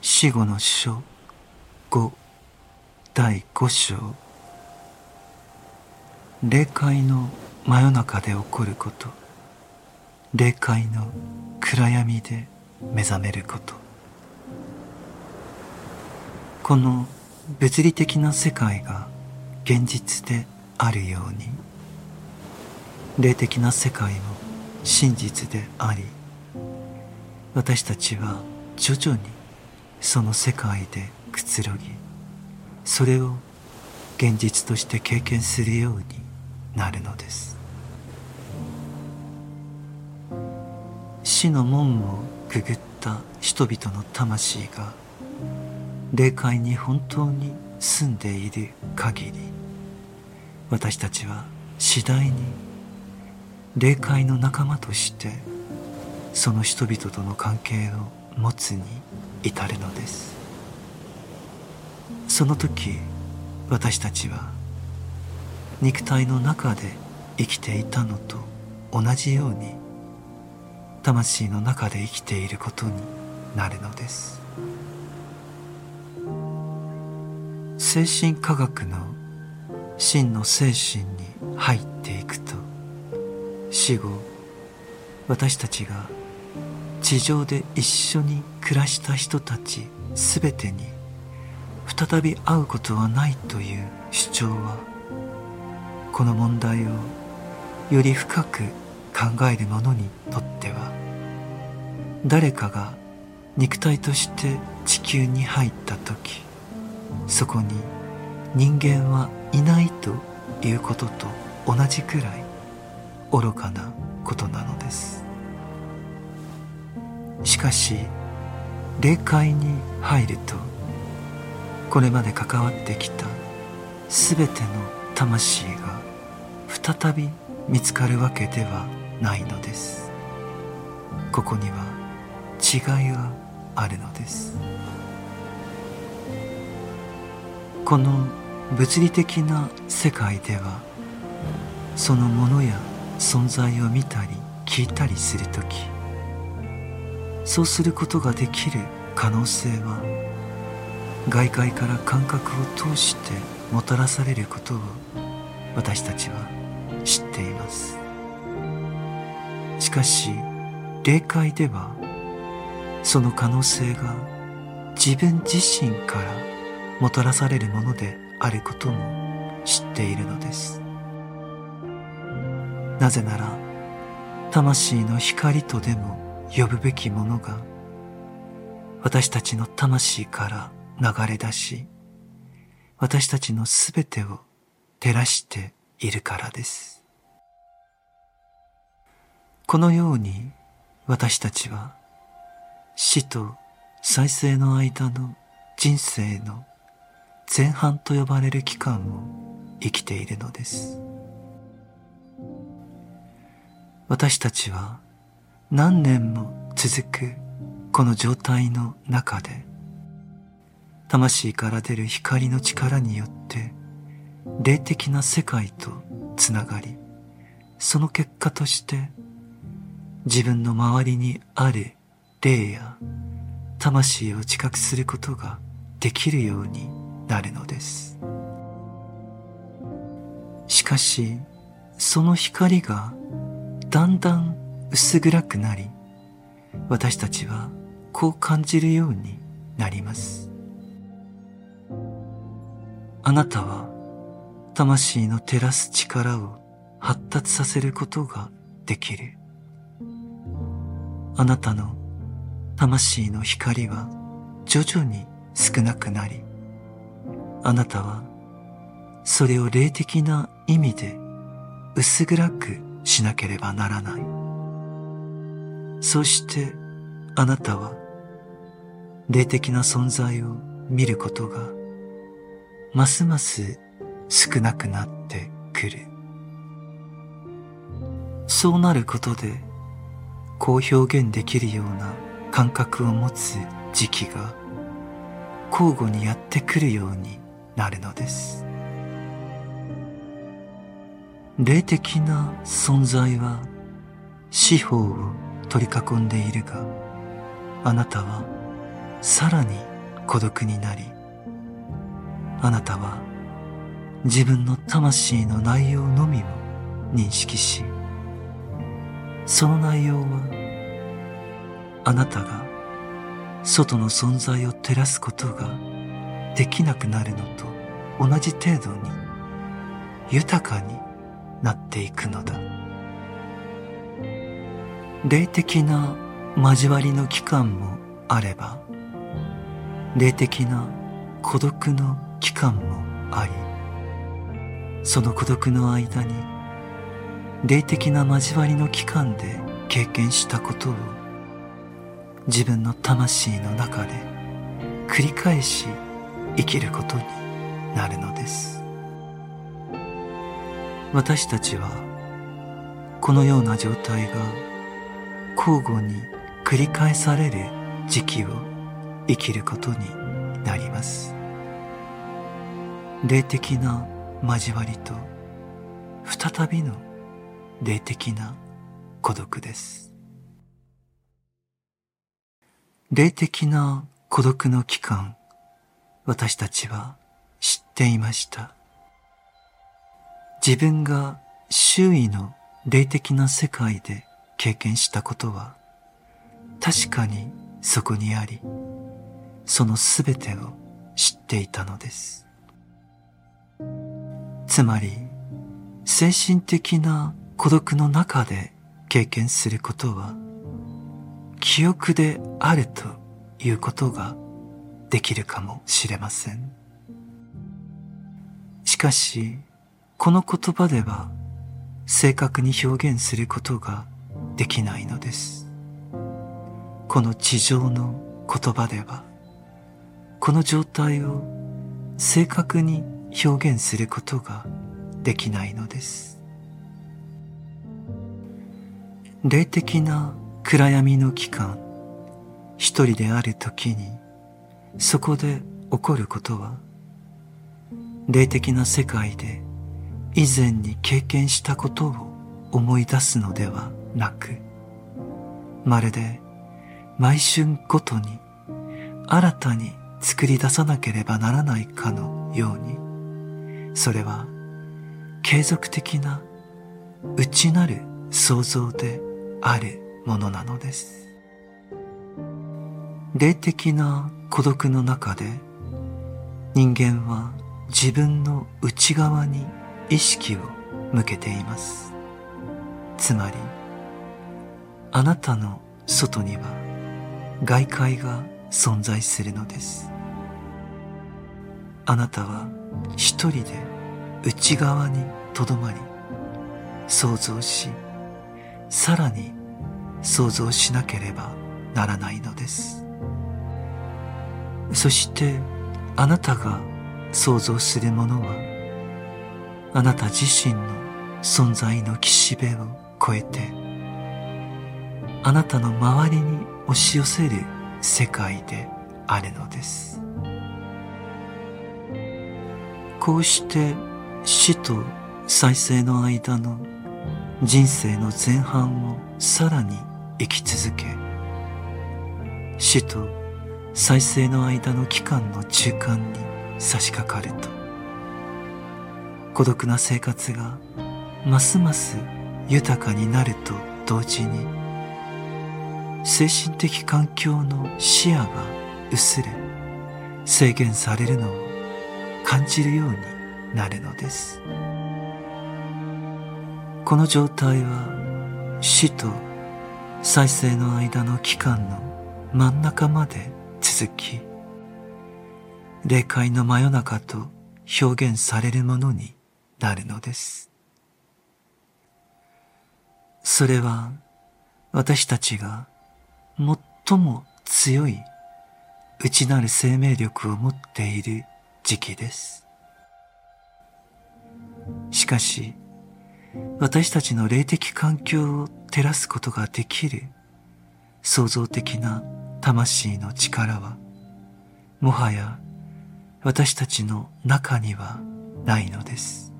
死後の書5第5章。霊界の真夜中で起こること。霊界の暗闇で目覚めること。この物理的な世界が現実であるように。霊的な世界も真実であり私たちは徐々にその世界でくつろぎそれを現実として経験するようになるのです。死の門をくぐった人々の魂が霊界に本当に住んでいる限り私たちは次第に霊界の仲間としてその人々との関係を持つに至るのです。その時私たちは肉体の中で生きていたのと同じように魂の中で生きていることになるのです。精神科学の真の精神に入っていくと死後私たちが地上で一緒に暮らした人たち全てに再び会うことはないという主張はこの問題をより深く考える者にとっては誰かが肉体として地球に入った時そこに人間はいないということと同じくらい愚かなことなのです。しかし霊界に入るとこれまで関わってきた全ての魂が再び見つかるわけではないのです。ここには違いがあるのです。この物理的な世界ではそのものや存在を見たり聞いたりする時そうすることができる可能性は外界から感覚を通してもたらされることを私たちは知っています。しかし霊界ではその可能性が自分自身からもたらされるものであることも知っているのです。なぜなら魂の光とでも呼ぶべきものが私たちの魂から流れ出し私たちのすべてを照らしているからです。このように私たちは死と再生の間の人生の前半と呼ばれる期間を生きているのです。私たちは何年も続くこの状態の中で魂から出る光の力によって霊的な世界とつながりその結果として自分の周りにある霊や魂を知覚することができるようになるのです。しかしその光がだんだん薄暗くなり私たちはこう感じるようになります。あなたは魂の照らす力を発達させることができる。あなたの魂の光は徐々に少なくなりあなたはそれを霊的な意味で薄暗くしなければならない。そしてあなたは霊的な存在を見ることがますます少なくなってくる。そうなることでこう表現できるような感覚を持つ時期が交互にやってくるようになるのです。霊的な存在は四方を取り囲んでいるがあなたはさらに孤独になりあなたは自分の魂の内容のみを認識しその内容はあなたが外の存在を照らすことができなくなるのと同じ程度に豊かになっていくのだ。霊的な交わりの期間もあれば霊的な孤独の期間もありその孤独の間に霊的な交わりの期間で経験したことを自分の魂の中で繰り返し生きることになるのです。私たちはこのような状態が交互に繰り返される時期を生きることになります。霊的な交わりと再びの霊的な孤独です。霊的な孤独の期間私たちは知っていました。自分が周囲の霊的な世界で経験したことは確かにそこにありそのすべてを知っていたのです。つまり精神的な孤独の中で経験することは記憶であるということができるかもしれません。しかしこの言葉では正確に表現することができないのです。この地上の言葉ではこの状態を正確に表現することができないのです。霊的な暗闇の期間一人である時にそこで起こることは霊的な世界で以前に経験したことを思い出すのではなく。まるで毎春ごとに新たに作り出さなければならないかのように。それは継続的な内なる創造であるものなのです。霊的な孤独の中で人間は自分の内側に意識を向けています。つまりあなたの外には外界が存在するのです。あなたは一人で内側にとどまり想像しさらに想像しなければならないのです。そしてあなたが想像するものはあなた自身の存在の岸辺を越えてあなたの周りに押し寄せる世界であるのです。こうして死と再生の間の人生の前半をさらに生き続け死と再生の間の期間の中間に差し掛かると孤独な生活がますます豊かになると同時に精神的環境の視野が薄れ制限されるのを感じるようになるのです。この状態は死と再生の間の期間の真ん中まで続き霊界の真夜中と表現されるものになるのです。それは私たちが最も強い内なる生命力を持っている時期です。しかし私たちの霊的環境を照らすことができる創造的な魂の力はもはや私たちの中にはないのです。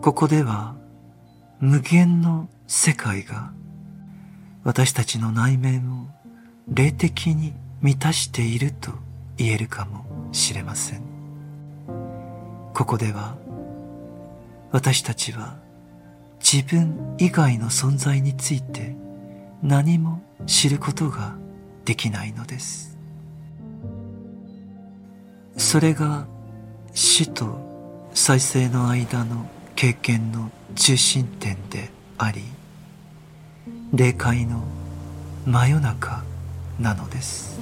ここでは無限の世界が私たちの内面を霊的に満たしていると言えるかもしれません。ここでは私たちは自分以外の存在について何も知ることができないのです。それが死と再生の間の経験の中心点であり霊界の真夜中なのです。